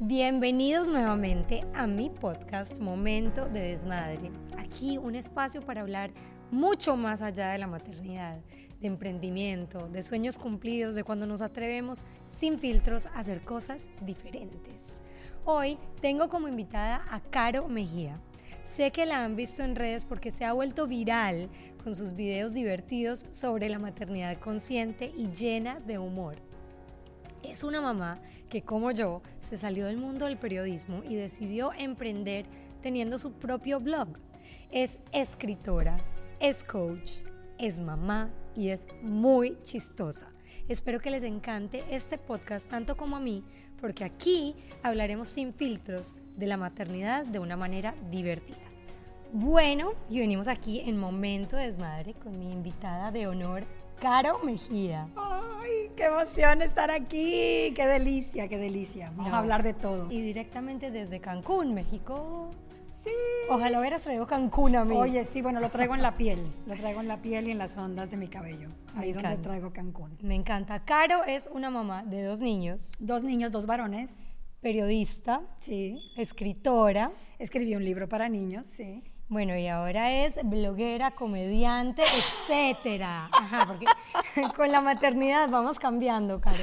Bienvenidos nuevamente a mi podcast Momento de Desmadre. Aquí un espacio para hablar mucho más allá de la maternidad, de emprendimiento, de sueños cumplidos, de cuando nos atrevemos sin filtros a hacer cosas diferentes. Hoy tengo como invitada a Caro Mejía. Sé que la han visto en redes porque se ha vuelto viral con sus videos divertidos sobre la maternidad consciente y llena de humor. Es una mamá que, como yo, se salió del mundo del periodismo y decidió emprender teniendo su propio blog. Es escritora, es coach, es mamá y es muy chistosa. Espero que les encante este podcast tanto como a mí, porque aquí hablaremos sin filtros de la maternidad de una manera divertida. Bueno, y venimos aquí en Momento Desmadre con mi invitada de honor, Caro Mejía. ¡Ay, qué emoción estar aquí! ¡Qué delicia, qué delicia! Vamos No. a hablar de todo. Y directamente desde Cancún, México. Sí. Ojalá hubieras traído Cancún a mí. Oye, sí, bueno, lo traigo en la piel. Lo traigo en la piel y en las ondas de mi cabello. Me Ahí es donde traigo Cancún. Me encanta. Caro es una mamá de dos niños, Dos niños, dos varones. periodista, Sí. escritora. Escribí un libro para niños, sí. Bueno, y ahora es bloguera, comediante, etcétera. Ajá, porque con la maternidad vamos cambiando, Caro.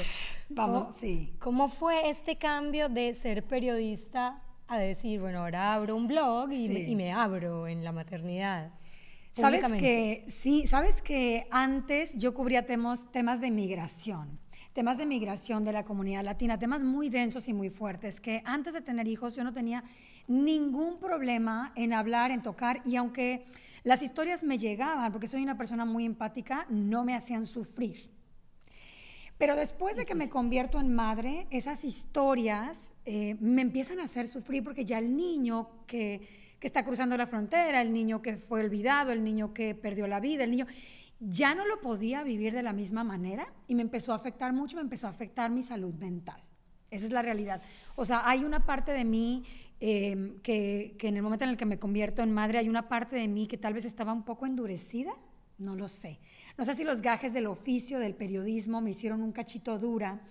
Vamos, ¿Cómo- sí. ¿Cómo fue este cambio de ser periodista a decir, bueno, ahora abro un blog y, me, Sí. y me abro en la maternidad? Sabes que, sí, sabes que antes yo cubría temas, temas de migración, temas de migración de la comunidad latina, temas muy densos y muy fuertes, que antes de tener hijos yo no tenía ningún problema en hablar, en tocar, y aunque las historias me llegaban, porque soy una persona muy empática, no me hacían sufrir. Pero después de que me convierto en madre, esas historias eh, me empiezan a hacer sufrir porque ya el niño que, que está cruzando la frontera, el niño que fue olvidado, el niño que perdió la vida, el niño, ya no lo podía vivir de la misma manera y me empezó a afectar mucho, me empezó a afectar mi salud mental. Esa es la realidad. O sea, hay una parte de mí eh, que, que en el momento en el que me convierto en madre, hay una parte de mí que tal vez estaba un poco endurecida, no lo sé. No sé si los gajes del oficio, del periodismo, me hicieron un cachito dura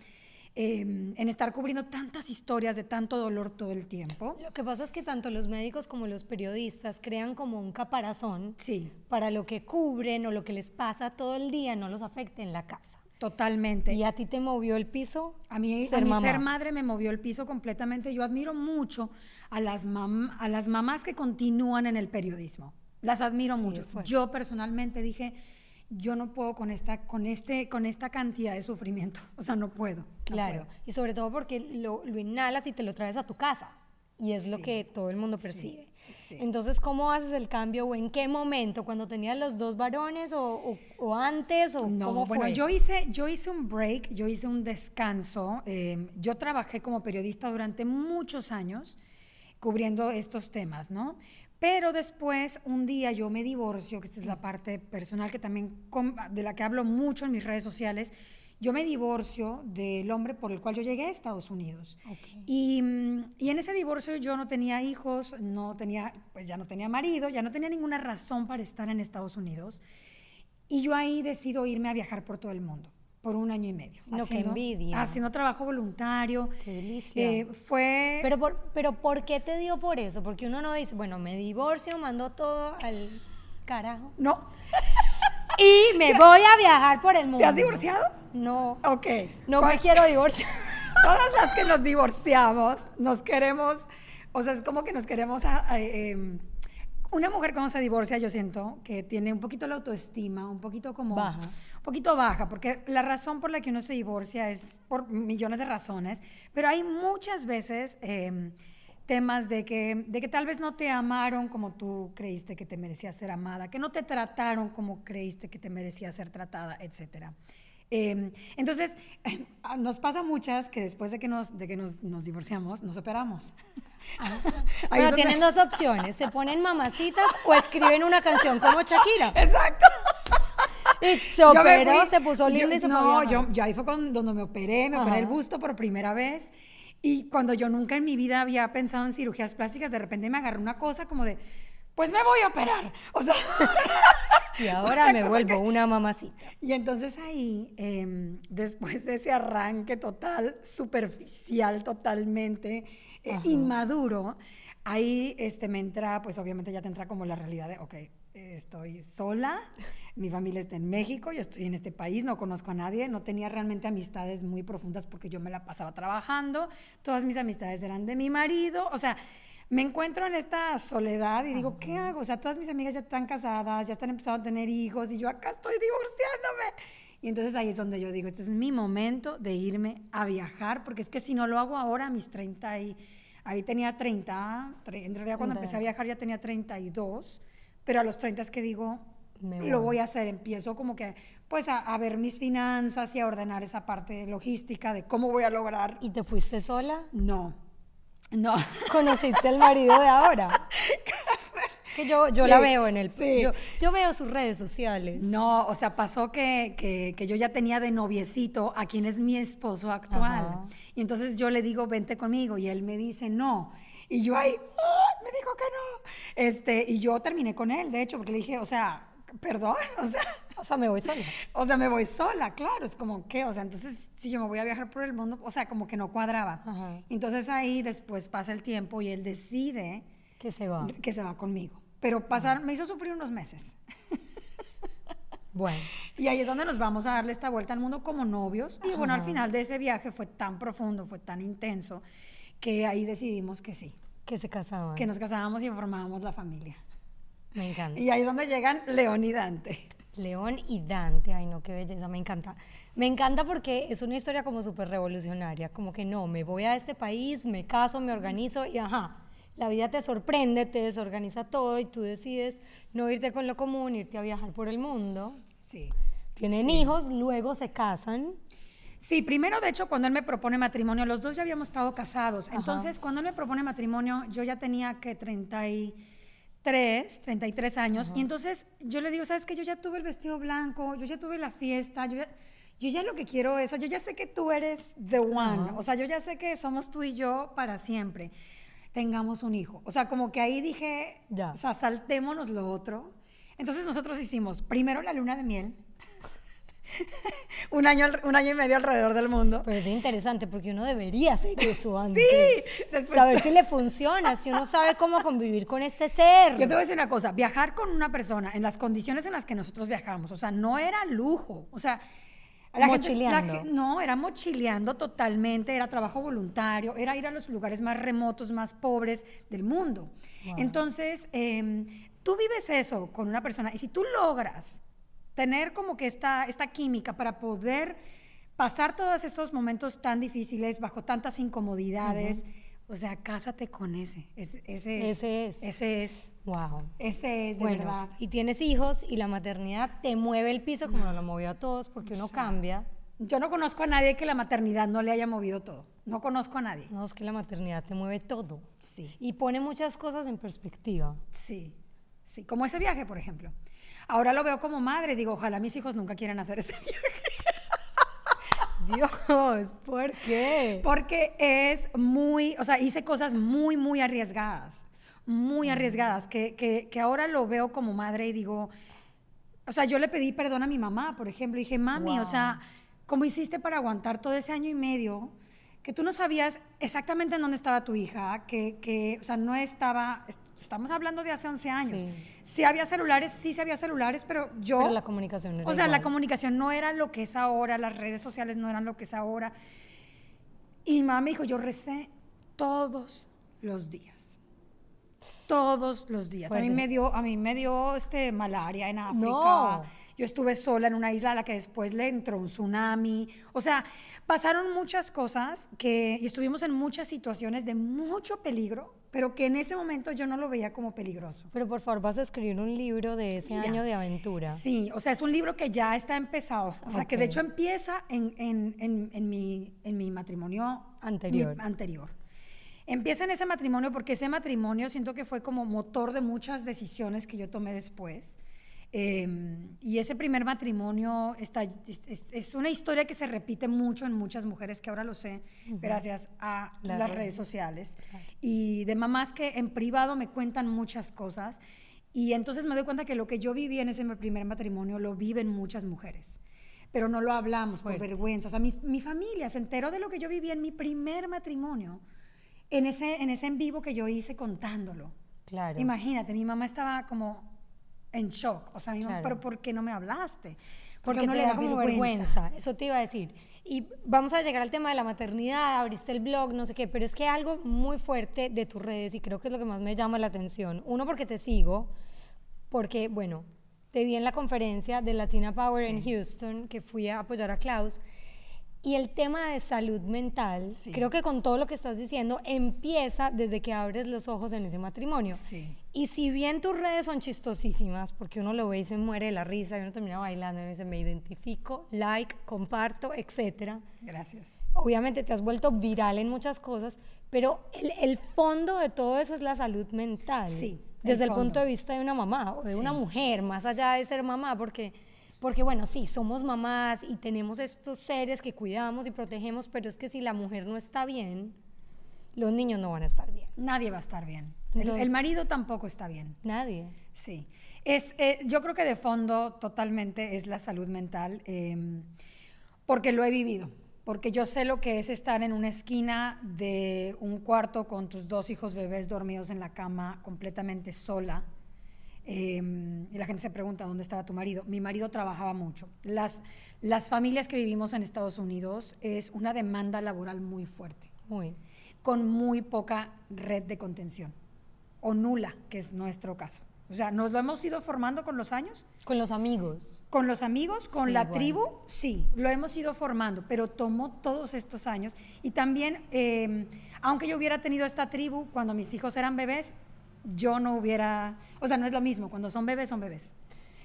eh, en estar cubriendo tantas historias de tanto dolor todo el tiempo. Lo que pasa es que tanto los médicos como los periodistas crean como un caparazón Sí, para lo que cubren o lo que les pasa todo el día no los afecte en la casa. Totalmente. ¿Y a ti te movió el piso? A mí, ser a mí ser madre me movió el piso completamente. Yo admiro mucho a las, mam- a las mamás que continúan en el periodismo. Las admiro Sí, mucho. Yo personalmente dije, yo no puedo con esta, con este, con esta cantidad de sufrimiento. O sea, no puedo. no Claro, puedo. y sobre todo porque lo, lo inhalas y te lo traes a tu casa. Y es lo que todo el mundo percibe. sí. Entonces, ¿cómo haces el cambio o en qué momento? ¿Cuando tenías los dos varones o, o- o antes? O No, ¿Cómo bueno, fue? yo hice, yo hice un break, yo hice un descanso. eh, yo trabajé como periodista durante muchos años cubriendo estos temas, ¿no? Pero después, un día yo me divorcio, que esta es la parte personal que también, de la que hablo mucho en mis redes sociales, yo me divorcio del hombre por el cual yo llegué a Estados Unidos. Ok. Y, y en ese divorcio yo no tenía hijos, no tenía, pues ya no tenía marido, ya no tenía ninguna razón para estar en Estados Unidos. Y yo ahí decido irme a viajar por todo el mundo, por un año y medio. No, qué envidia. Haciendo trabajo voluntario. Qué delicia. Eh, fue... Pero por, pero ¿por qué te dio por eso? Porque uno no dice, bueno, me divorcio, mando todo al carajo no, y me voy a viajar por el mundo. ¿te has divorciado? No, Ok. no me ¿Cuál- quiero divorciar. Todas las que nos divorciamos, nos queremos, o sea, es como que nos queremos... a- a- em, una mujer cuando se divorcia, yo siento que tiene un poquito la autoestima, un poquito como... Baja. Un poquito baja, porque la razón por la que uno se divorcia es por millones de razones, pero hay muchas veces em, temas de que, de que tal vez no te amaron como tú creíste que te merecías ser amada, que no te trataron como creíste que te merecías ser tratada, etcétera. Eh, entonces, nos pasa muchas que después de que nos, de que nos, nos divorciamos, nos operamos. Donde- tienen dos opciones, se ponen mamacitas o escriben una canción como Shakira. Exacto. Y se operó, fui- se puso linda yo- y se No, yo, yo ahí fue donde me operé, me operé el Ajá. busto por primera vez. Y cuando yo nunca en mi vida había pensado en cirugías plásticas, de repente me agarró una cosa como de, pues me voy a operar. O sea, Y ahora me vuelvo una mamacita. Y entonces ahí, em, después de ese arranque total, superficial totalmente, eh, inmaduro, ahí este, me entra, pues obviamente ya te entra como la realidad de, ok, estoy sola, mi familia está en México, yo estoy en este país, no conozco a nadie, no tenía realmente amistades muy profundas porque yo me la pasaba trabajando, todas mis amistades eran de mi marido, o sea, me encuentro en esta soledad y digo, ¿qué hago? O sea, todas mis amigas ya están casadas, ya están empezando a tener hijos y yo acá estoy divorciándome. Y entonces ahí es donde yo digo, este es mi momento de irme a viajar, porque es que si no lo hago ahora, a mis 30 y... Ahí tenía 30, en realidad cuando empecé a viajar ya tenía 32, pero a los 30 es que digo, lo voy a hacer, empiezo como que pues a, a, ver mis finanzas y a ordenar esa parte logística de cómo voy a lograr. ¿Y te fuiste sola? No, no. ¿Conociste al marido de ahora? que yo, yo la veo en el... Yo, yo, veo sus redes sociales. No, o sea, pasó que, que, que, yo ya tenía de noviecito a quien es mi esposo actual. Y entonces yo le digo, vente conmigo, y él me dice, no. Y yo ahí, ¡Ah! me dijo que no. Este, y yo terminé con él, de hecho, porque le dije, o sea, perdón, o sea... O sea, me voy sola. O sea, me voy sola, claro, es como que, o sea, entonces si yo me voy a viajar por el mundo, o sea, como que no cuadraba. Entonces ahí después pasa el tiempo y él decide... Que se va. Que se va conmigo. Pero pasar, me hizo sufrir unos meses. Bueno. Y ahí es donde nos vamos a darle esta vuelta al mundo como novios. Y bueno, al final de ese viaje fue tan profundo, fue tan intenso, que ahí decidimos que sí. Que se casaban. Que nos casábamos y formábamos la familia. Me encanta. Y ahí es donde llegan León y Dante. León y Dante, ay no, qué belleza, me encanta. Me encanta porque es una historia como súper revolucionaria, como que no, me voy a este país, me caso, me organizo y ajá, la vida te sorprende, te desorganiza todo y tú decides no irte con lo común, irte a viajar por el mundo. Sí. Tienen hijos, luego se casan. Sí, primero, de hecho, cuando él me propone matrimonio, los dos ya habíamos estado casados. Entonces, cuando él me propone matrimonio, yo ya tenía que 30 y 3, 33 años, y entonces yo le digo, ¿sabes qué? Yo ya tuve el vestido blanco, yo ya tuve la fiesta, yo ya, yo ya lo que quiero es, yo ya sé que tú eres the one, o sea, yo ya sé que somos tú y yo para siempre, tengamos un hijo. O sea, como que ahí dije, ya. o sea, saltémonos lo otro. Entonces nosotros hicimos primero la luna de miel, un, año, un año y medio alrededor del mundo. Pero es interesante porque uno debería hacer eso antes. Sí, saber si le funciona, si uno sabe cómo convivir con este ser. Yo te voy a decir una cosa, viajar con una persona en las condiciones en las que nosotros viajamos, o sea, no era lujo, o sea, la mochileando. Gente, no, era mochileando totalmente, era trabajo voluntario, era ir a los lugares más remotos, más pobres del mundo. Entonces, em, tú vives eso con una persona y si tú logras tener como que esta, esta química para poder pasar todos estos momentos tan difíciles bajo tantas incomodidades. O sea, cásate con ese. ese, es. Ese es. Wow. Ese es, de verdad. Y tienes hijos y la maternidad te mueve el piso como lo movió a todos porque uno cambia. Yo no conozco a nadie que la maternidad no le haya movido todo. No conozco a nadie. No, es que la maternidad te mueve todo. Sí. Y pone muchas cosas en perspectiva. Sí. Sí. Como ese viaje, por ejemplo. Ahora lo veo como madre, digo, ojalá mis hijos nunca quieran hacer ese viaje. Dios, ¿por qué? Porque es muy, o sea, hice cosas muy, muy arriesgadas, muy mm. arriesgadas, que, que, que ahora lo veo como madre y digo, o sea, yo le pedí perdón a mi mamá, por ejemplo, y dije, mami, o sea, ¿cómo hiciste para aguantar todo ese año y medio? Que tú no sabías exactamente en dónde estaba tu hija, que, que o sea, no estaba, estamos hablando de hace 11 años. Sí. había celulares, sí se había celulares, pero yo... Pero la comunicación no era O sea, la comunicación no era lo que es ahora, las redes sociales no eran lo que es ahora. Y mi mamá me dijo, yo recé todos los días. Todos los días. A mí me dio, a mí me dio este, malaria en África. No. Yo estuve sola en una isla a la que después le entró un tsunami. O sea, pasaron muchas cosas que, y estuvimos en muchas situaciones de mucho peligro pero que en ese momento yo no lo veía como peligroso. Pero por favor, vas a escribir un libro de ese año de aventura. Sí, o sea, es un libro que ya está empezado, o sea, que de hecho empieza en, en, en, en mi, mi, matrimonio anterior. anterior. Empieza en ese matrimonio porque ese matrimonio siento que fue como motor de muchas decisiones que yo tomé después. Em, y ese primer matrimonio está, es, una historia que se repite mucho en muchas mujeres, que ahora lo sé, gracias a las, redes sociales. Y de mamás que en privado me cuentan muchas cosas. Y entonces me doy cuenta que lo que yo viví en ese primer matrimonio lo viven muchas mujeres. Pero no lo hablamos por vergüenza. O sea, mi, mi, familia se enteró de lo que yo viví en mi primer matrimonio, en ese, en ese en vivo que yo hice contándolo. Claro. Imagínate, mi mamá estaba como en shock. O sea, mi mamá, pero ¿por qué no me hablaste? Porque no le da como vergüenza. Eso te iba a decir. Y vamos a llegar al tema de la maternidad, abriste el blog, no sé qué, pero es que algo muy fuerte de tus redes y creo que es lo que más me llama la atención. Uno, porque te sigo, porque, bueno, te vi en la conferencia de Latina Power en Houston, que fui a apoyar a Klaus. Y el tema de salud mental, creo que con todo lo que estás diciendo, empieza desde que abres los ojos en ese matrimonio. Sí. Y si bien tus redes son chistosísimas, porque uno lo ve y se muere de la risa, y uno termina bailando y uno dice, me identifico, like, comparto, etcétera. Gracias. Obviamente te has vuelto viral en muchas cosas, pero el, el fondo de todo eso es la salud mental. Sí desde el, punto de vista de una mamá o de una mujer, más allá de ser mamá, porque, porque bueno, sí, somos mamás y tenemos estos seres que cuidamos y protegemos, pero es que si la mujer no está bien, los niños no van a estar bien. Nadie va a estar bien. el, marido tampoco está bien. Nadie. Sí. Es, eh, yo creo que de fondo totalmente es la salud mental, em, porque lo he vivido porque yo sé lo que es estar en una esquina de un cuarto con tus dos hijos bebés dormidos en la cama, completamente sola. Em, y la gente se pregunta, ¿dónde estaba tu marido? Mi marido trabajaba mucho. Las, las familias que vivimos en Estados Unidos es una demanda laboral muy fuerte. Muy. Con muy poca red de contención. O nula, que es nuestro caso. O sea, nos lo hemos ido formando con los años. Con los amigos. Con los amigos, con la tribu, sí, lo hemos ido formando, pero tomó todos estos años. Y también, em, aunque yo hubiera tenido esta tribu cuando mis hijos eran bebés, yo no hubiera, o sea, no es lo mismo, cuando son bebés, son bebés.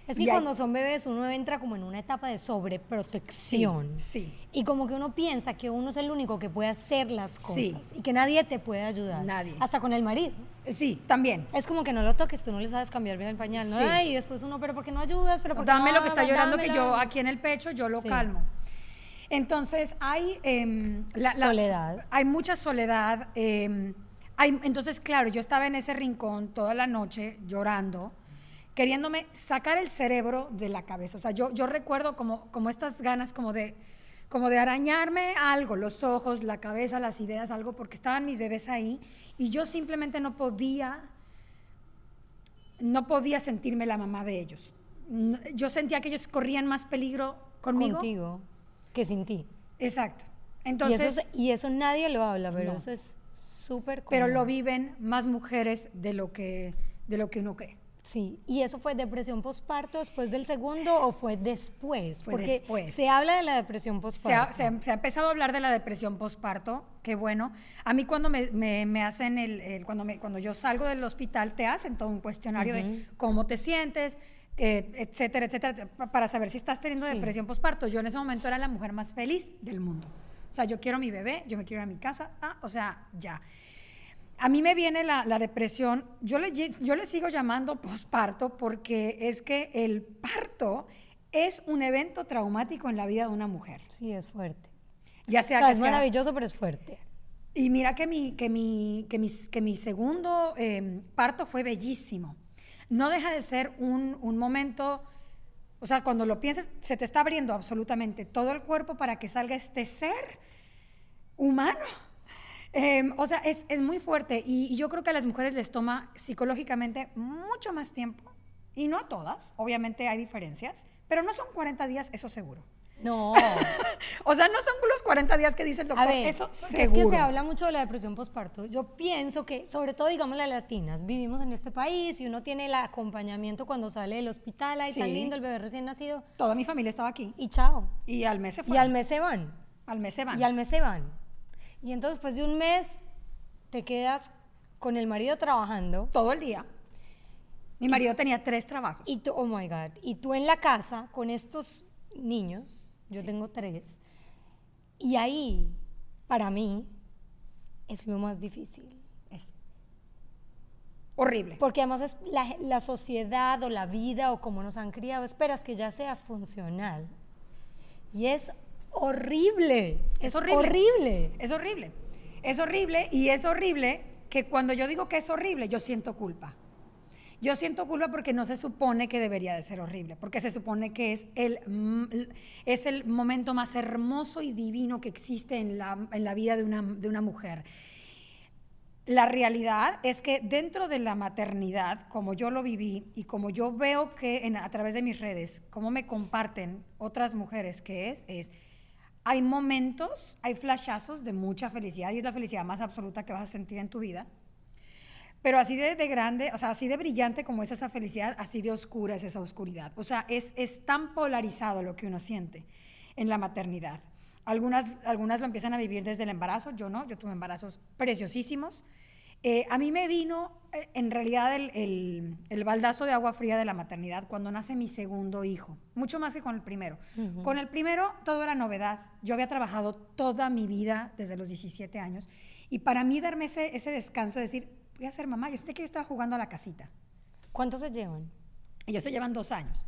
Es que cuando son bebés uno entra como en una etapa de sobreprotección. Sí, Y como que uno piensa que uno es el único que puede hacer las cosas y que nadie te puede ayudar. Nadie. Hasta con el marido. Sí, también. Es como que no lo toques, tú no le sabes cambiar bien el pañal, ¿no? y después uno, pero ¿por qué no ayudas? Pero ¿por Dame lo que está llorando que yo aquí en el pecho, yo lo calmo. Entonces hay em, la, soledad. hay mucha soledad. Em, entonces, claro, yo estaba en ese rincón toda la noche llorando queriéndome sacar el cerebro de la cabeza. O sea, yo, yo recuerdo como, como estas ganas como de, como de arañarme algo, los ojos, la cabeza, las ideas, algo, porque estaban mis bebés ahí y yo simplemente no podía, no podía sentirme la mamá de ellos. Yo sentía que ellos corrían más peligro conmigo. Contigo que sin ti. Exacto. Entonces, y, eso, nadie lo habla, pero eso es súper Pero lo viven más mujeres de lo que, de lo que uno cree. Sí, ¿y eso fue depresión postparto después del segundo o fue después? Fue Porque después. se habla de la depresión postparto. Se ha, empezado a hablar de la depresión postparto, qué bueno. A mí cuando me, me, hacen el, cuando, me, cuando yo salgo del hospital te hacen todo un cuestionario de cómo te sientes, eh, etcétera, etcétera, para saber si estás teniendo depresión postparto. Yo en ese momento era la mujer más feliz del mundo. O sea, yo quiero a mi bebé, yo me quiero ir a mi casa, ah, o sea, ya. A mí me viene la, depresión, yo le, yo le sigo llamando posparto porque es que el parto es un evento traumático en la vida de una mujer. Sí, es fuerte. Ya sea, que es maravilloso, pero es fuerte. Y mira que mi, que mi, que mi, que mi segundo em, parto fue bellísimo. No deja de ser un, un momento, o sea, cuando lo piensas, se te está abriendo absolutamente todo el cuerpo para que salga este ser humano Em, o sea, es, es muy fuerte y, yo creo que a las mujeres les toma psicológicamente mucho más tiempo. Y no a todas, obviamente hay diferencias, pero no son 40 días, eso seguro. No. o sea, no son los 40 días que dice el doctor, eso seguro. Es que se habla mucho de la depresión postparto. Yo pienso que, sobre todo, digamos, las latinas, vivimos en este país y uno tiene el acompañamiento cuando sale del hospital, ahí tan lindo, el bebé recién nacido. Toda mi familia estaba aquí. Y chao. Y al mes se fue. Y al mes se van. Al mes se van. Y al mes se van. Y entonces, después de un mes, te quedas con el marido trabajando. Todo el día. Mi marido tenía tres trabajos. Y tú, oh my God. Y tú en la casa con estos niños, yo tengo tres, y ahí, para mí, es lo más difícil. Es horrible. Porque además es la, la sociedad o la vida o como nos han criado, esperas que ya seas funcional. Y es horrible. Es, horrible. Es horrible. Es horrible y es horrible que cuando yo digo que es horrible, yo siento culpa. Yo siento culpa porque no se supone que debería de ser horrible, porque se supone que es el, mm, es el momento más hermoso y divino que existe en la, en la vida de una, de una mujer. La realidad es que dentro de la maternidad, como yo lo viví y como yo veo que en, a través de mis redes, cómo me comparten otras mujeres que es, es, hay momentos, hay flashazos de mucha felicidad y es la felicidad más absoluta que vas a sentir en tu vida pero así de, grande, o sea, así de brillante como es esa felicidad, así de oscura es esa oscuridad. O sea, es, es tan polarizado lo que uno siente en la maternidad. Algunas, algunas lo empiezan a vivir desde el embarazo, yo no, yo tuve embarazos preciosísimos. Eh, a mí me vino, eh, en realidad, el, el, el, baldazo de agua fría de la maternidad cuando nace mi segundo hijo, mucho más que con el primero. Con el primero todo era novedad. Yo había trabajado toda mi vida desde los 17 años y para mí darme ese, ese descanso, de decir, voy a ser mamá. Yo sé que yo estaba jugando a la casita. ¿Cuántos se llevan? Ellos se llevan dos años.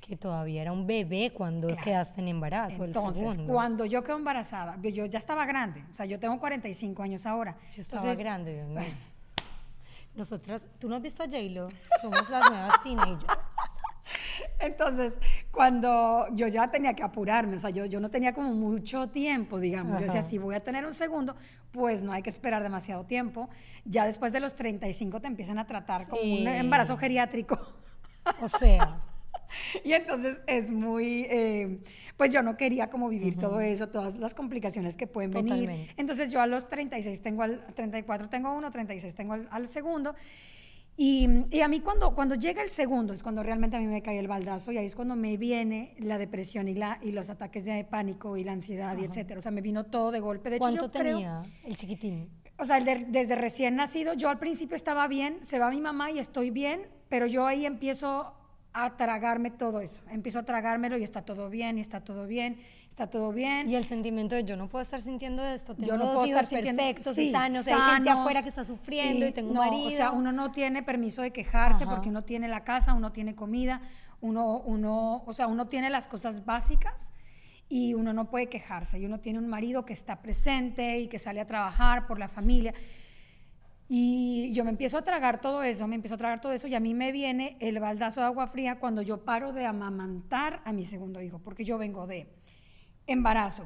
Que todavía era un bebé cuando quedaste en embarazo. Entonces, cuando yo quedé embarazada, yo ya estaba grande. O sea, yo tengo 45 años ahora. Yo estaba grande, Dios mío. Nosotras, ¿tú no has visto a J-Lo? Somos las nuevas teenagers. Entonces, cuando yo ya tenía que apurarme, o sea, yo, yo no tenía como mucho tiempo, digamos. Yo decía, si voy a tener un segundo, pues no hay que esperar demasiado tiempo. Ya después de los 35 te empiezan a tratar como un embarazo geriátrico. O sea. y entonces es muy, eh, pues yo no quería como vivir todo eso, todas las complicaciones que pueden venir. Entonces yo a los 36 tengo al, 34 tengo uno, 36 tengo al, al segundo. Y, y, a mí cuando, cuando llega el segundo es cuando realmente a mí me cae el baldazo y ahí es cuando me viene la depresión y, la, y los ataques de pánico y la ansiedad y etcétera. O sea, me vino todo de golpe. De ¿Cuánto tenía el chiquitín? O sea, desde recién nacido, yo al principio estaba bien, se va mi mamá y estoy bien, pero yo ahí empiezo a tragarme todo eso. Empiezo a tragármelo y está todo bien, y está todo bien está todo bien. Y el sentimiento de yo no puedo estar sintiendo esto, tengo yo no puedo estar perfectos y sanos, hay gente afuera que está sufriendo y tengo un marido. O sea, uno no tiene permiso de quejarse porque uno tiene la casa, uno tiene comida, uno, uno, o sea, uno tiene las cosas básicas y uno no puede quejarse. Y uno tiene un marido que está presente y que sale a trabajar por la familia. Y yo me empiezo a tragar todo eso, me empiezo a tragar todo eso y a mí me viene el baldazo de agua fría cuando yo paro de amamantar a mi segundo hijo, porque yo vengo de embarazo,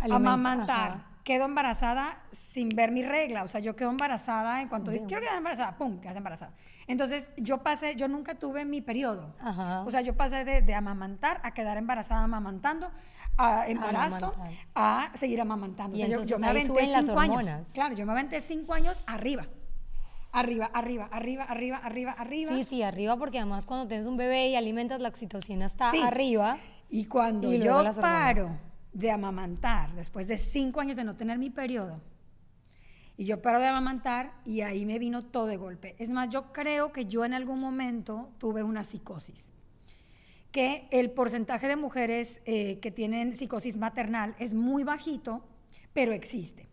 amamantar, quedo embarazada sin ver mi regla, o sea, yo quedo embarazada en cuanto quiero quedar embarazada, pum, quedas embarazada. Entonces, yo pasé, yo nunca tuve mi periodo. O sea, yo pasé de, amamantar a quedar embarazada amamantando, a embarazo, a, seguir amamantando. o sea, yo, me aventé cinco años. Claro, yo me aventé cinco años arriba. Arriba, arriba, arriba, arriba, arriba, arriba. Sí, sí, arriba, porque además cuando tienes un bebé y alimentas la oxitocina está arriba. Y cuando yo paro de amamantar, después de cinco años de no tener mi periodo, y yo paro de amamantar y ahí me vino todo de golpe. Es más, yo creo que yo en algún momento tuve una psicosis. Que el porcentaje de mujeres eh, que tienen psicosis maternal es muy bajito, pero existe.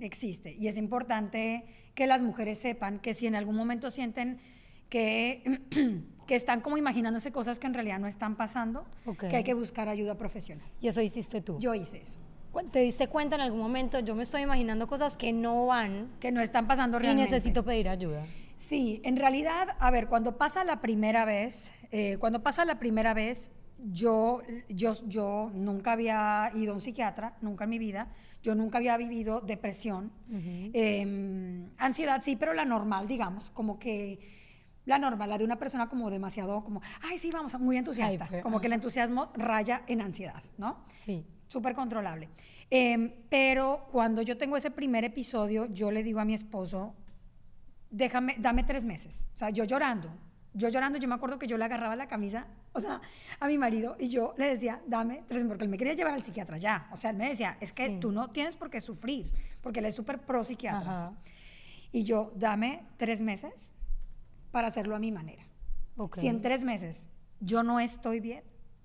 Existe. Y es importante que las mujeres sepan que si en algún momento sienten que que están como imaginándose cosas que en realidad no están pasando, que hay que buscar ayuda profesional. ¿Y eso hiciste tú? Yo hice eso. ¿Te diste cuenta en algún momento? Yo me estoy imaginando cosas que no van. Que no están pasando realmente. Y necesito pedir ayuda. Sí, en realidad, a ver, cuando pasa la primera vez, eh, cuando pasa la primera vez, yo, yo, yo nunca había ido a un psiquiatra, nunca en mi vida. Yo nunca había vivido depresión. Em, ansiedad sí, pero la normal, digamos, como que la normal, la de una persona como demasiado, como, ay, sí, vamos, muy entusiasta. como que el entusiasmo raya en ansiedad, ¿no? Sí. Súper controlable. Em, pero cuando yo tengo ese primer episodio, yo le digo a mi esposo, déjame, dame tres meses. O sea, yo llorando, yo llorando, yo me acuerdo que yo le agarraba la camisa, o sea, a mi marido y yo le decía, dame tres meses, porque él me quería llevar al psiquiatra ya. O sea, él me decía, es que tú no tienes por qué sufrir, porque él es súper pro psiquiatras. Y yo, dame tres meses para hacerlo a mi manera. Si en tres meses yo no estoy bien,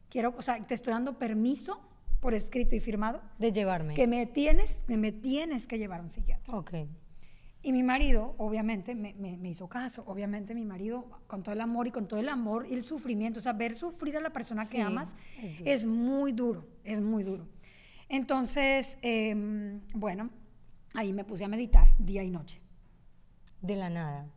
quiero, o sea, te estoy dando permiso por escrito y firmado. De llevarme. Que me tienes, que me tienes que llevar a un psiquiatra. Ok. Y mi marido, obviamente, me, me, hizo caso. Obviamente, mi marido, con todo el amor y con todo el amor y el sufrimiento, o sea, ver sufrir a la persona que amas es, muy duro, es muy duro. Entonces, em, bueno, ahí me puse a meditar día y noche. De la nada.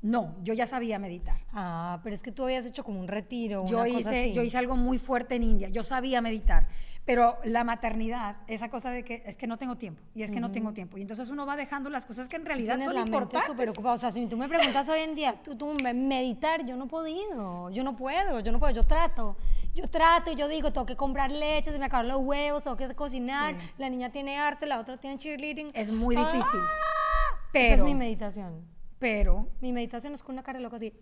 No, yo ya sabía meditar. Ah, pero es que tú habías hecho como un retiro. Yo una hice, cosa así. yo hice algo muy fuerte en India. Yo sabía meditar. Pero la maternidad, esa cosa de que es que no tengo tiempo y es que no tengo tiempo. Y entonces uno va dejando las cosas que en realidad Tienes son la mente importantes. ocupada. O sea, si tú me preguntas hoy en día, tú, tú me- meditar, yo no he podido. Yo no puedo, yo no puedo. Yo trato. Yo trato y yo digo, tengo que comprar leche, se me acaban los huevos, tengo que cocinar. Sí. La niña tiene arte, la otra tiene cheerleading. Es muy Ah, difícil. Esa Pero, es mi meditación. Pero Mi meditación es con una cara de loca así.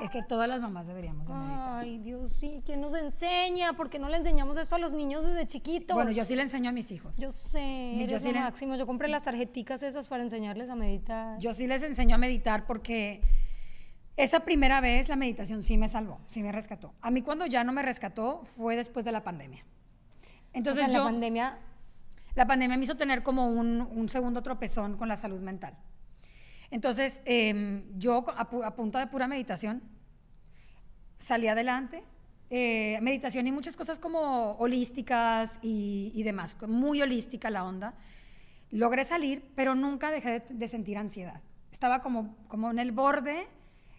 es que todas las mamás deberíamos de meditar. Ay, Dios, sí, ¿quién nos enseña? ¿Por qué no le enseñamos esto a los niños desde chiquitos? Bueno, yo sí le enseño a mis hijos. Yo sé, Yo eres sí lo le- máximo. Yo compré las tarjeticas esas para enseñarles a meditar. Yo sí les enseño a meditar porque esa primera vez la meditación sí me salvó, sí me rescató. A mí cuando ya no me rescató fue después de la pandemia. Entonces o sea, yo, la pandemia, la pandemia me hizo tener como un, un segundo tropezón con la salud mental. Entonces em, yo a, a punta de pura meditación salí adelante. Eh, meditación y muchas cosas como holísticas y, y demás, muy holística la onda. Logré salir, pero nunca dejé de, de sentir ansiedad. Estaba como, como en el borde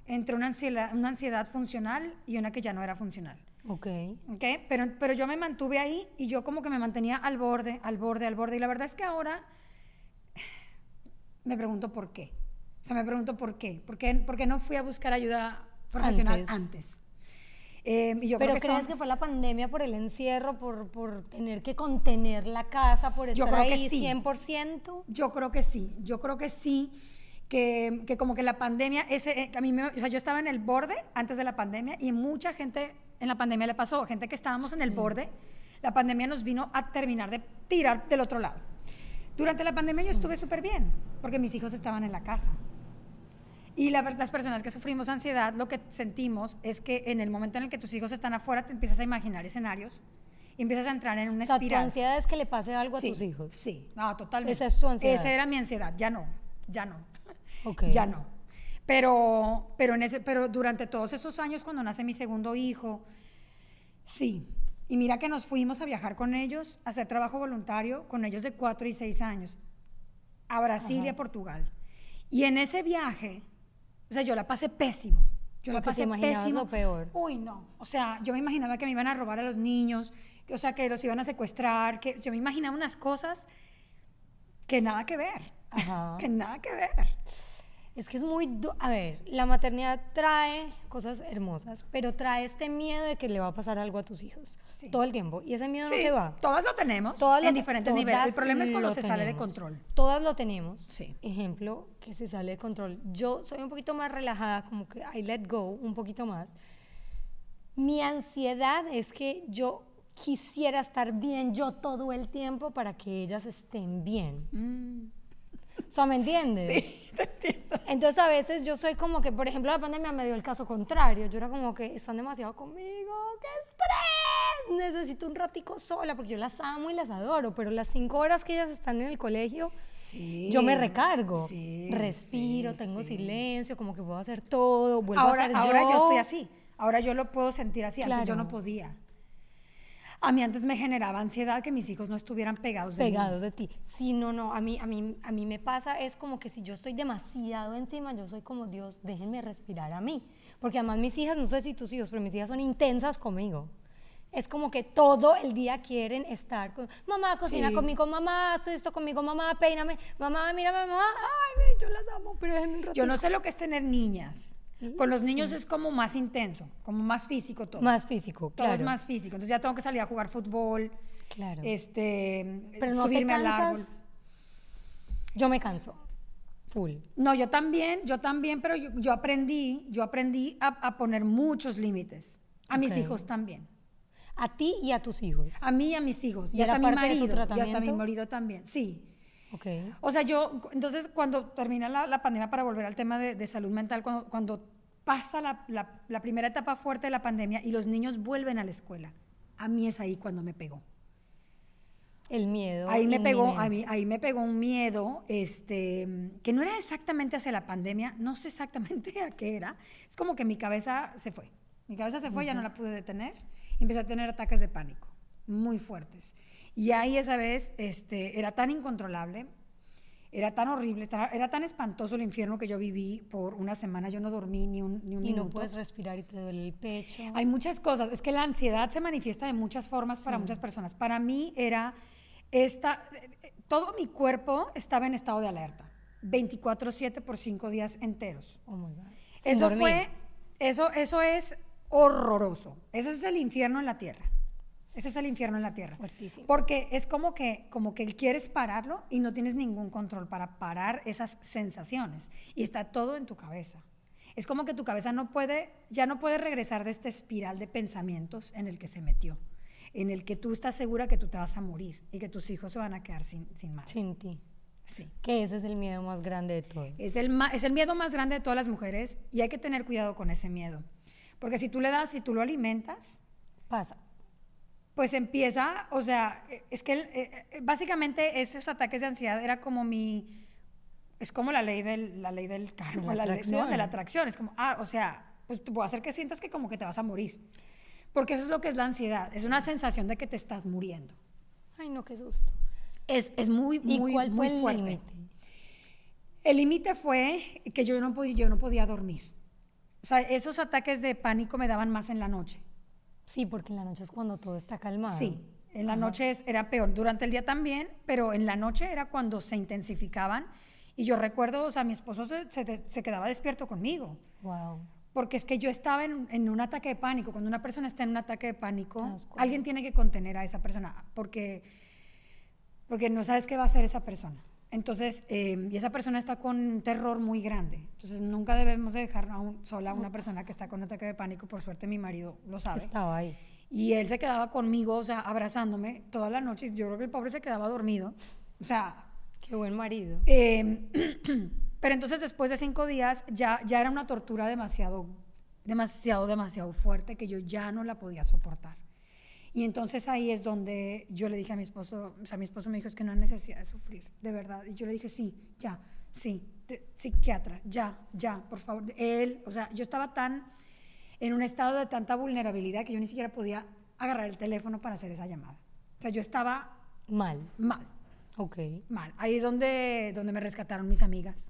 entre una ansiedad, una ansiedad funcional y una que ya no era funcional. ok. ¿ok? Pero, pero yo me mantuve ahí y yo como que me mantenía al borde, al borde, al borde. Y la verdad es que ahora me pregunto por qué. O sea, me pregunto por qué. ¿Por qué, por qué no fui a buscar ayuda profesional Antes. antes? Eh, yo Pero creo que crees son- que fue la pandemia por el encierro, por, por tener que contener la casa, por Yo estar creo que ahí sí. 100%? Yo creo que sí, yo creo que sí, que, que como que la pandemia, ese, eh, que a mí me- o sea, yo estaba en el borde antes de la pandemia y mucha gente en la pandemia le pasó, gente que estábamos en el borde, la pandemia nos vino a terminar de tirar del otro lado. Durante la pandemia yo estuve súper bien, porque mis hijos estaban en la casa. Y la las personas que sufrimos ansiedad, lo que sentimos es que en el momento en el que tus hijos están afuera, te empiezas a imaginar escenarios y empiezas a entrar en una O sea, tu espiral. ansiedad es que le pase algo a Sí, tus hijos. Sí, no, totalmente. Esa es tu ansiedad. Esa era mi ansiedad, ya no, ya no. Ok. Ya no. Pero, pero, en ese, pero durante todos esos años, cuando nace mi segundo hijo, sí. Y mira que nos fuimos a viajar con ellos, a hacer trabajo voluntario con ellos de 4 y 6 años, a Brasil y a Ajá. Portugal. Y en ese viaje, o sea, yo la pasé pésimo. Yo la te pasé imaginabas pésimo. lo peor. Uy, no. O sea, yo me imaginaba que me iban a robar a los niños, que- o sea, que los iban a secuestrar, que yo me imaginaba unas cosas que nada que ver. Ajá. Que nada que ver. Es que es muy... A ver, la maternidad trae cosas hermosas, pero trae este miedo de que le va a pasar algo a tus hijos. Sí. Todo el tiempo. Y ese miedo no Sí, se va. Todas lo tenemos Todas lo en te- diferentes niveles. El problema es cuando se sale de control. Todas lo tenemos. Sí. Ejemplo, que se sale de control. Yo soy un poquito más relajada, como que I let go un poquito más. Mi ansiedad es que yo quisiera estar bien yo todo el tiempo para que ellas estén bien. Mm. O sea, ¿me entiendes? Sí, te entiendo. Entonces a veces yo soy como que, por ejemplo, la pandemia me dio el caso contrario. Yo era como que están demasiado conmigo, qué estrés. Necesito un ratico sola porque yo las amo y las adoro, pero las cinco horas que ellas están en el colegio, Sí, yo me recargo. sí, Respiro, sí, tengo silencio, como que puedo hacer todo, vuelvo Ahora, a ser ahora yo. yo estoy así. Ahora yo lo puedo sentir así. Antes yo no podía. A mí antes me generaba ansiedad que mis hijos no estuvieran pegados de mí. pegados de ti. Sí, no, no, a mí, a, mí, a mí me pasa, es como que si yo estoy demasiado encima, yo soy como Dios, déjenme respirar a mí. Porque además mis hijas, no sé si tus hijos, pero mis hijas son intensas conmigo. Es como que todo el día quieren estar con, mamá, cocina Sí. conmigo, mamá, haz esto conmigo, mamá, peíname, mamá, mírame, mamá, ay, yo las amo, pero déjenme un ratito. Yo no sé lo que es tener niñas. Con los niños es como más intenso, como más físico todo. Más físico, todo claro. es más físico. Entonces ya tengo que salir a jugar fútbol, Claro. este, pero no subirme te al árbol. cansas. Yo me canso, full. No, yo también, yo también, pero yo, yo aprendí, yo aprendí a, a poner muchos límites. A mis hijos también. A ti y a tus hijos. A mí y a mis hijos. ¿Y Y, hasta era mi marido. Y hasta mi marido también. Sí. Ok. O sea, yo, entonces cuando termina la, la pandemia, para volver al tema de, de salud mental, cuando, cuando pasa la, la- la primera etapa fuerte de la pandemia y los niños vuelven a la escuela, a mí es ahí cuando me pegó. El miedo. Ahí me pegó, a mí, ahí me pegó un miedo, este, que no era exactamente hacia la pandemia, no sé exactamente a qué era. Es como que mi cabeza se fue. Mi cabeza se fue, ya no la pude detener. Empecé a tener ataques de pánico, muy fuertes. Y ahí esa vez este, era tan incontrolable Era tan horrible, era tan espantoso el infierno que yo viví por una semana. Yo no dormí ni un, ni un Y minuto. no puedes respirar y te duele el pecho. Hay muchas cosas. Es que la ansiedad se manifiesta de muchas formas para muchas personas. Para mí era esta, todo mi cuerpo estaba en estado de alerta. 24/7 por cinco días enteros. Oh my God. Sin Eso dormir. fue, eso, eso es horroroso. Ese es el infierno en la tierra. Ese es el infierno en la tierra. Fuertísimo. Porque es como que, como que quieres pararlo y no tienes ningún control para parar esas sensaciones. Y está todo en tu cabeza. Es como que tu cabeza no puede, ya no puede regresar de esta espiral de pensamientos en el que se metió, en el que tú estás segura que tú te vas a morir y que tus hijos se van a quedar sin, sin madre. Sin ti. Sí. Que ese es el miedo más grande de todos. Es el, es el miedo más grande de todas las mujeres y hay que tener cuidado con ese miedo. Porque si tú le das, si tú lo alimentas, Pasa. Pues empieza, o sea, eh, es que eh, eh, básicamente esos ataques de ansiedad era como mi, es como la ley del, la ley del karma, la la ley- de la atracción. Es como, ah, o sea, pues te puedo hacer que sientas que como que te vas a morir. Porque eso es lo que es la ansiedad, es una sensación de que te estás muriendo. Ay, no, qué susto. Es, es muy, ¿Y muy, cuál muy fue el fuerte. límite? El límite fue que yo no, podía, yo no podía dormir. O sea, esos ataques de pánico me daban más en la noche. Sí, porque en la noche es cuando todo está calmado. Sí, en la Ajá. noche es- era peor. Durante el día también, pero en la noche era cuando se intensificaban. Y yo recuerdo, o sea, mi esposo se, se- se quedaba despierto conmigo. Wow. Porque es que yo estaba en, en un ataque de pánico. Cuando una persona está en un ataque de pánico, cuenta. alguien tiene que contener a esa persona porque, porque no sabes qué va a hacer esa persona. Entonces, eh, y esa persona está con un terror muy grande. Entonces, nunca debemos de dejar a un- sola a una persona que está con un ataque de pánico. Por suerte, mi marido lo sabe. Estaba ahí. Y él se quedaba conmigo, o sea, abrazándome toda la noche. Yo creo que el pobre se quedaba dormido. O sea, Qué buen marido. eh, pero entonces después de cinco días ya, ya era una tortura demasiado, demasiado, demasiado fuerte que yo ya no la podía soportar. Y entonces ahí es donde yo le dije a mi esposo, o sea, mi esposo me dijo, es que no hay necesidad de sufrir, de verdad. Y yo le dije, sí, ya, sí, te- psiquiatra, ya, ya, por favor. Él, o sea, yo estaba tan en un estado de tanta vulnerabilidad que yo ni siquiera podía agarrar el teléfono para hacer esa llamada. O sea, yo estaba Mal. mal. Ok. Mal. Ahí es donde, donde me rescataron mis amigas.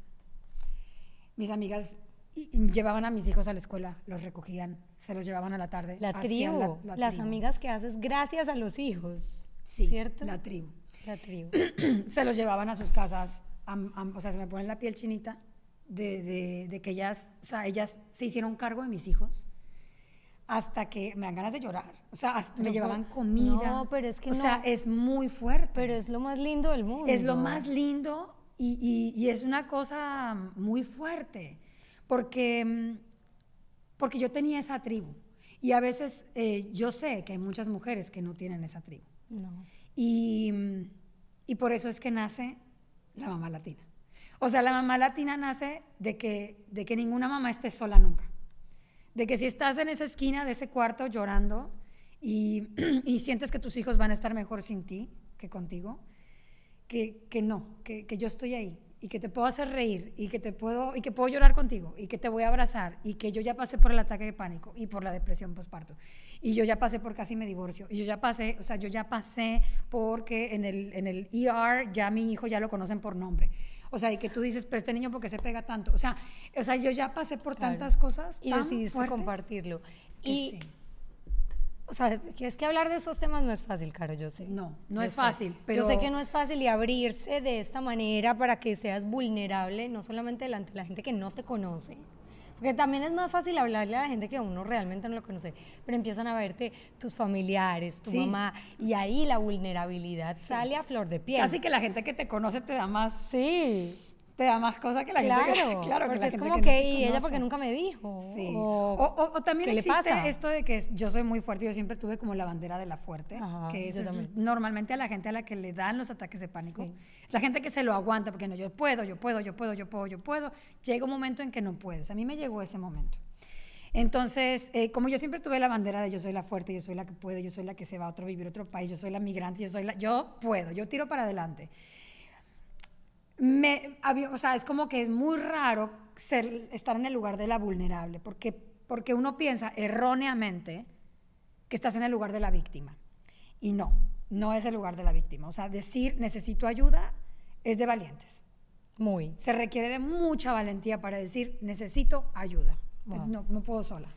Mis amigas y- y llevaban a mis hijos a la escuela, los recogían, se los llevaban a la tarde. La tribu. la- la las tribu. amigas que haces gracias a los hijos. Sí, ¿Cierto? la tribu. La tribu. se los llevaban a sus casas. am- am- o sea, se me pone la piel chinita de, de- de que ellas, o sea, ellas se hicieron cargo de mis hijos hasta que me dan ganas de llorar. O sea, hasta me llevaban comida. no, pero es que O sea, no. es muy fuerte. Pero es lo más lindo del mundo. Es lo más lindo y, y- y es una cosa muy fuerte, porque, mm, porque yo tenía esa tribu. Y a veces eh, yo sé que hay muchas mujeres que no tienen esa tribu. No. Y, mm, y por eso es que nace la mamá latina. O sea, la mamá latina nace de que, de que ninguna mamá esté sola nunca. De que si estás en esa esquina de ese cuarto llorando y, y sientes que tus hijos van a estar mejor sin ti que contigo, que, que no, que, que yo estoy ahí y que te puedo hacer reír y que te puedo y que puedo llorar contigo y que te voy a abrazar y que yo ya pasé por el ataque de pánico y por la depresión postparto y yo ya pasé por casi me divorcio y yo ya pasé, o sea, yo ya pasé porque en el en el ER ya mi hijo ya lo conocen por nombre. O sea, y que tú dices, pero este niño, ¿por qué se pega tanto? O sea, o sea yo ya pasé por Claro. tantas cosas. Y tan decidiste fuertes compartirlo. Y, sí. O sea, es que hablar de esos temas no es fácil, Caro, yo sé. No, no Yo es sé. fácil, pero- Yo sé que no es fácil y abrirse de esta manera para que seas vulnerable, no solamente delante de la gente que no te conoce, porque también es más fácil hablarle a la gente que uno realmente no lo conoce, pero empiezan a verte tus familiares, tu Sí. mamá, y ahí la vulnerabilidad sale a flor de piel. Casi que la gente que te conoce te da más, Sí, te da más cosas que la claro, gente que, claro, que porque la es gente como que, que, no y ella porque nunca me dijo. Sí. O, O, o- también ¿qué le existe pasa? esto de que yo soy muy fuerte, yo siempre tuve como la bandera de la fuerte, Ajá, que es, normalmente a la gente a la que le dan los ataques de pánico. Sí. La gente que se lo aguanta, porque no, yo puedo, yo puedo, yo puedo, yo puedo, yo puedo. Llega un momento en que no puedes. A mí me llegó ese momento. Entonces, eh, como yo siempre tuve la bandera de yo soy la fuerte, yo soy la que puede, yo soy la que se va a otro vivir a otro país, yo soy la migrante, yo soy la, yo puedo, yo tiro para adelante. Me, había- o sea, es como que es muy raro ser, estar en el lugar de la vulnerable, porque, porque uno piensa erróneamente que estás en el lugar de la víctima. Y no, no es el lugar de la víctima. O sea, decir necesito ayuda es de valientes. Muy. Se requiere de mucha valentía para decir, necesito ayuda. Wow. No, no puedo sola.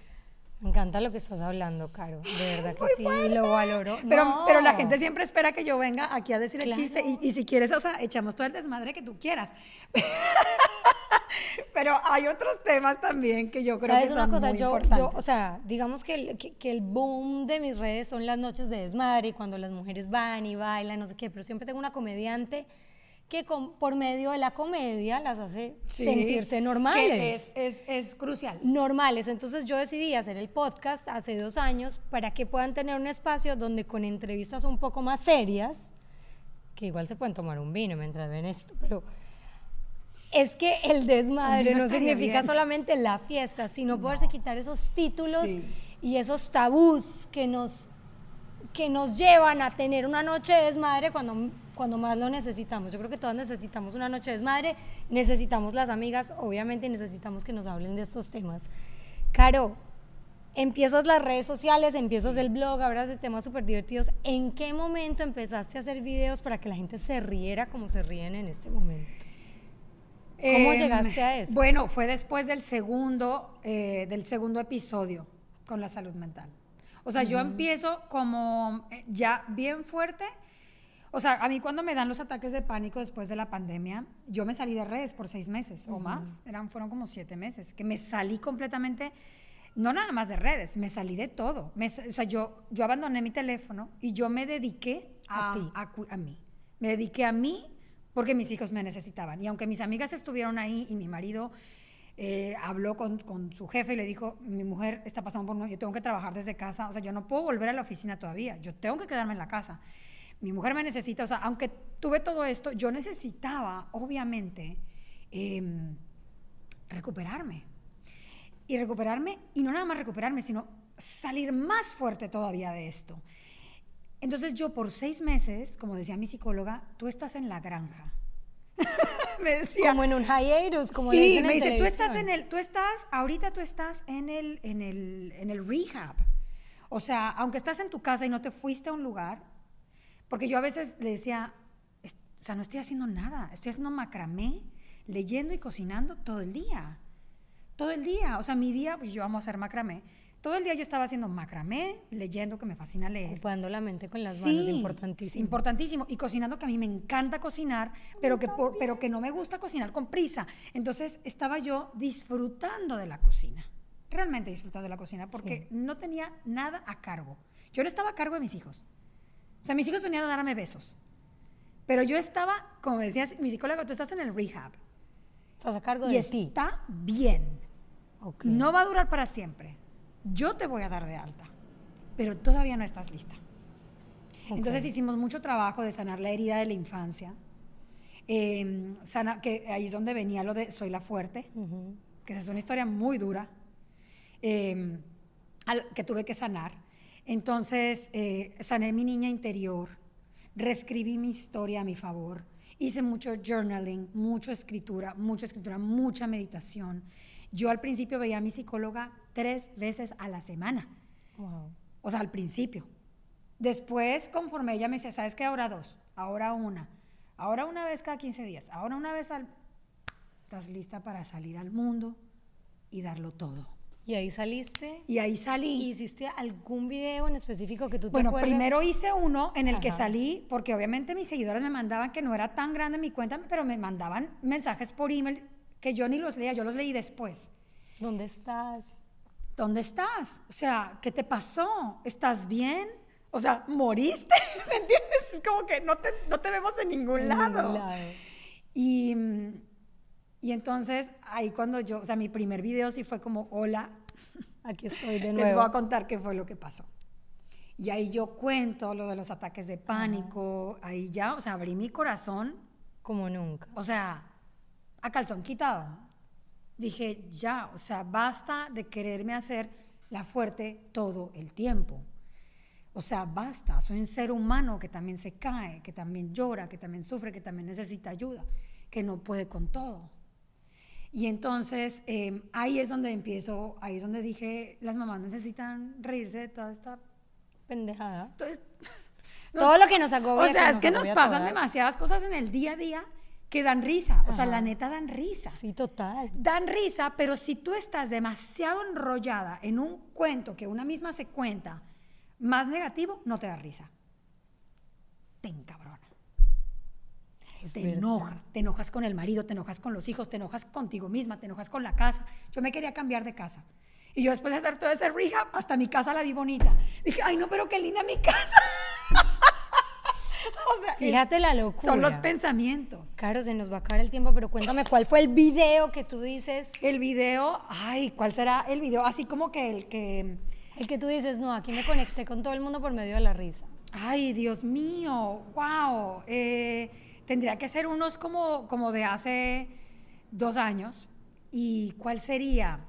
Me encanta lo que estás hablando, Caro. De verdad que sí, lo valoro. Pero, No. pero la gente siempre espera que yo venga aquí a decir el chiste. Y, y si quieres, o sea, echamos todo el desmadre que tú quieras. pero hay otros temas también que yo creo ¿Sabes que una son cosa? muy Yo, o sea, digamos que el, que, que el boom de mis redes son las noches de desmadre, cuando las mujeres van y bailan, no sé qué, pero siempre tengo una comediante que con- por medio de la comedia las hace Sí, sentirse que normales. es, es, es crucial. normales. Entonces yo decidí hacer el podcast hace dos años para que puedan tener un espacio donde con entrevistas un poco más serias, que igual se pueden tomar un vino mientras ven esto, pero es que el desmadre no estaría significa bien. solamente la fiesta, sino poderse quitar esos títulos Sí. y esos tabús que nos, que nos llevan a tener una noche de desmadre cuando, cuando más lo necesitamos. Yo creo que todas necesitamos una noche de desmadre, necesitamos las amigas, obviamente, y necesitamos que nos hablen de estos temas. Caro, empiezas las redes sociales, empiezas el blog, hablas de temas súper divertidos. ¿En qué momento empezaste a hacer videos para que la gente se riera como se ríen en este momento? ¿Cómo llegaste a eso? Bueno, fue después del segundo, eh, del segundo episodio con la salud mental. O sea, yo empiezo como eh, ya bien fuerte. O sea, a mí cuando me dan los ataques de pánico después de la pandemia, yo me salí de redes por seis meses o más. Eran, fueron como siete meses. Que me salí completamente, no nada más de redes, me salí de todo. Me o sea, yo, yo abandoné mi teléfono y yo me dediqué A a, ti. a mí. Me dediqué a mí porque mis hijos me necesitaban. Y aunque mis amigas estuvieron ahí y mi marido eh, habló con, con su jefe y le dijo, mi mujer está pasando por... Yo tengo que trabajar desde casa, o sea, yo no puedo volver a la oficina todavía, yo tengo que quedarme en la casa. Mi mujer me necesita, o sea, aunque tuve todo esto, yo necesitaba, obviamente, em, recuperarme. Y recuperarme, y no nada más recuperarme, sino salir más fuerte todavía de esto. Entonces yo por seis meses, como decía mi psicóloga, tú estás en la granja. me decía, Como en un hiatus, como le sí, dicen me en dice, tú estás televisión". en el, tú estás, ahorita tú estás en el, en el, en el rehab. O sea, aunque estás en tu casa y no te fuiste a un lugar, porque yo a veces le decía, "Es- o sea, no estoy haciendo nada, estoy haciendo macramé, leyendo y cocinando todo el día. Todo el día, o sea, mi día, pues yo amo hacer macramé. Todo el día yo estaba haciendo macramé, leyendo, que me fascina leer. Ocupando la mente con las manos, Sí, importantísimo. Importantísimo. Y cocinando, que a mí me encanta cocinar, pero que, por- pero que no me gusta cocinar con prisa. Entonces estaba yo disfrutando de la cocina. Realmente disfrutando de la cocina, porque no tenía nada a cargo. Yo no estaba a cargo de mis hijos. O sea, mis hijos venían a darme besos. Pero yo estaba, como decía mi psicóloga, tú estás en el rehab. Estás a cargo Y de ti. está bien. No va a durar para siempre. Yo te voy a dar de alta, pero todavía no estás lista. Entonces hicimos mucho trabajo de sanar la herida de la infancia. Eh, sana- que ahí es donde venía lo de Soy la fuerte, que es una historia muy dura, eh, al- que tuve que sanar. Entonces eh, sané mi niña interior, reescribí mi historia a mi favor, hice mucho journaling, mucha escritura, mucha escritura, mucha meditación. Yo al principio veía a mi psicóloga tres veces a la semana. Wow. O sea, al principio. Después, conforme ella me decía, ¿sabes qué? Ahora dos, ahora una, ahora una vez cada 15 días, ahora una vez al... Estás lista para salir al mundo y darlo todo. Y ahí saliste. Y ahí salí. ¿Hiciste algún video en específico que tú te bueno, acuerdas? primero hice uno en el que salí, porque obviamente mis seguidores me mandaban que no era tan grande mi cuenta, pero me mandaban mensajes por email que yo ni los leía, yo los leí después. ¿Dónde estás? ¿Dónde estás? O sea, ¿qué te pasó? ¿Estás bien? O sea, ¿moriste? ¿Me entiendes? Es como que no te, no te vemos en ningún En lado. ningún lado. Y, y entonces, ahí cuando yo, o sea, mi primer video sí fue como, hola, Aquí estoy de les nuevo. voy a contar qué fue lo que pasó. Y ahí yo cuento lo de los ataques de pánico, ahí ya, o sea, abrí mi corazón, Como nunca. o sea, a calzón quitado. Dije, ya, o sea, basta de quererme hacer la fuerte todo el tiempo. O sea, basta, soy un ser humano que también se cae, que también llora, que también sufre, que también necesita ayuda, que no puede con todo. Y entonces eh, ahí es donde empiezo, ahí es donde dije, las mamás necesitan reírse de toda esta... Pendejada. Entonces, Todo lo que nos agobia. o sea, es que nos pasan todas. demasiadas cosas en el día a día que dan risa. O sea, la neta dan risa. Sí, total. Dan risa, pero si tú estás demasiado enrollada en un cuento que una misma se cuenta, más negativo, no te da risa. Te encabrona. te enoja, te enojas con el marido, te enojas con los hijos, te enojas contigo misma, te enojas con la casa. Yo me quería cambiar de casa. Y yo después de hacer todo ese rehab, hasta mi casa la vi bonita. Dije, ay no, pero qué linda mi casa. o sea, fíjate la locura. Son los pensamientos. Claro, se nos va a acabar el tiempo, pero cuéntame cuál fue el video que tú dices. El video, ay, ¿cuál será el video? Así como que el que... El que tú dices, no, aquí me conecté con todo el mundo por medio de la risa. Ay, Dios mío, wow. Eh, tendría que ser unos como, como de hace dos años. ¿Y cuál sería?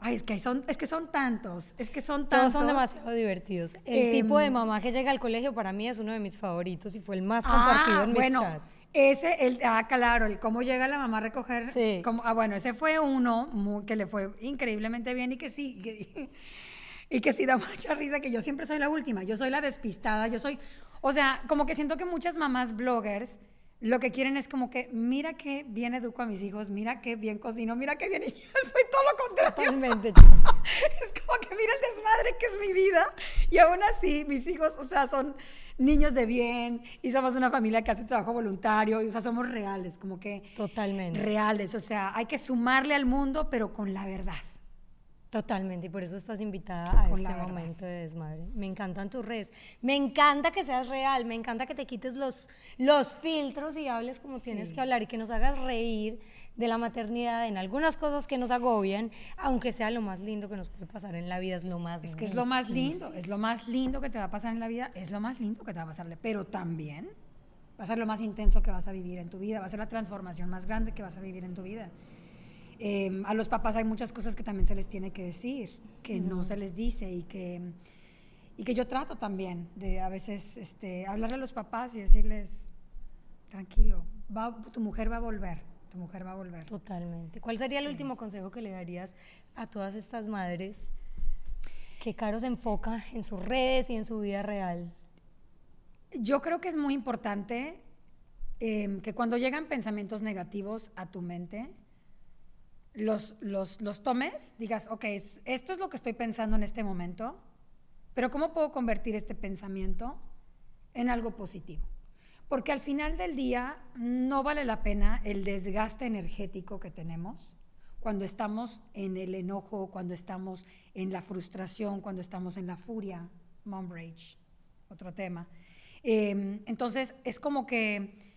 Ay, es que, son, es que son tantos, es que son tantos. Todos son demasiado divertidos. El tipo de em, mamá que llega al colegio para mí es uno de mis favoritos y fue el más compartido ah, en mis bueno, chats. Ese, el, ah, claro, el cómo llega la mamá a recoger. Sí. ah, bueno, ese fue uno que le fue increíblemente bien y que sí, y que sí da mucha risa, que yo siempre soy la última, yo soy la despistada, yo soy, o sea, como que siento que muchas mamás bloggers lo que quieren es como que, mira qué bien educo a mis hijos, mira qué bien cocino, mira qué bien. Y yo soy todo lo contrario. Totalmente. es como que mira el desmadre que es mi vida. Y aún así, mis hijos, o sea, son niños de bien y somos una familia que hace trabajo voluntario. Y, o sea, somos reales, como que. Totalmente. Reales. O sea, hay que sumarle al mundo, pero con la verdad. Totalmente, y por eso estás invitada a este momento de desmadre. Me encantan tus redes. Me encanta que seas real, me encanta que te quites los, los filtros y hables como tienes que hablar y que nos hagas reír de la maternidad en algunas cosas que nos agobian, aunque sea lo más lindo que nos puede pasar en la vida, es lo más Es que es lo más lindo, es lo más lindo que te va a pasar en la vida, es lo más lindo que te va a pasarle, pero también va a ser lo más intenso que vas a vivir en tu vida, va a ser la transformación más grande que vas a vivir en tu vida. Em, a los papás hay muchas cosas que también se les tiene que decir, que no se les dice y que, y que yo trato también de a veces este, hablarle a los papás y decirles, tranquilo, tu mujer va a volver, tu mujer va a volver. Totalmente. ¿Cuál sería el último consejo que le darías a todas estas madres que Caro se enfoca en sus redes y en su vida real? Yo creo que es muy importante em, que cuando llegan pensamientos negativos a tu mente, los, los, los tomes, digas, ok, esto es lo que estoy pensando en este momento, pero ¿cómo puedo convertir este pensamiento en algo positivo? Porque al final del día no vale la pena el desgaste energético que tenemos cuando estamos en el enojo, cuando estamos en la frustración, cuando estamos en la furia, mom rage, otro tema. Em, entonces es como que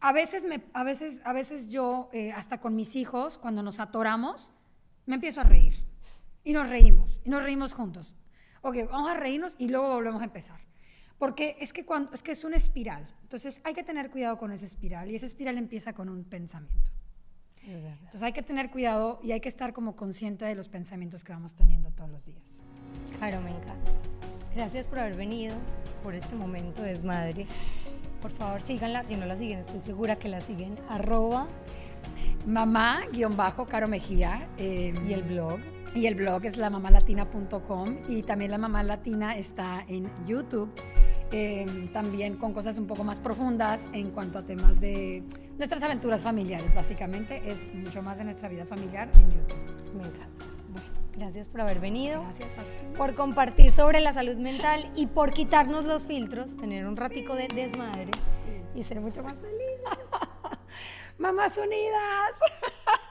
a veces, me, a veces, a veces yo, eh, hasta con mis hijos, cuando nos atoramos, me empiezo a reír. Y nos reímos, y nos reímos juntos. Ok, vamos a reírnos y luego volvemos a empezar. Porque es que, cuando, es que es una espiral. Entonces hay que tener cuidado con esa espiral. Y esa espiral empieza con un pensamiento. Es verdad. Entonces hay que tener cuidado y hay que estar como consciente de los pensamientos que vamos teniendo todos los días. Claro, me encanta. Gracias por haber venido, por este momento de desmadre por favor síganla, si no la siguen estoy segura que la siguen, arroba mamá guion bajo Caro Mejía. Em, y el blog. Y el blog es lamamalatina.com y también la mamá latina está en YouTube. Em, también con cosas un poco más profundas en cuanto a temas de nuestras aventuras familiares, básicamente. Es mucho más de nuestra vida familiar en YouTube. Me encanta. Gracias por haber venido. Gracias a ti. Por compartir sobre la salud mental y por quitarnos los filtros, tener un ratico de desmadre y ser mucho más feliz. Mamás unidas.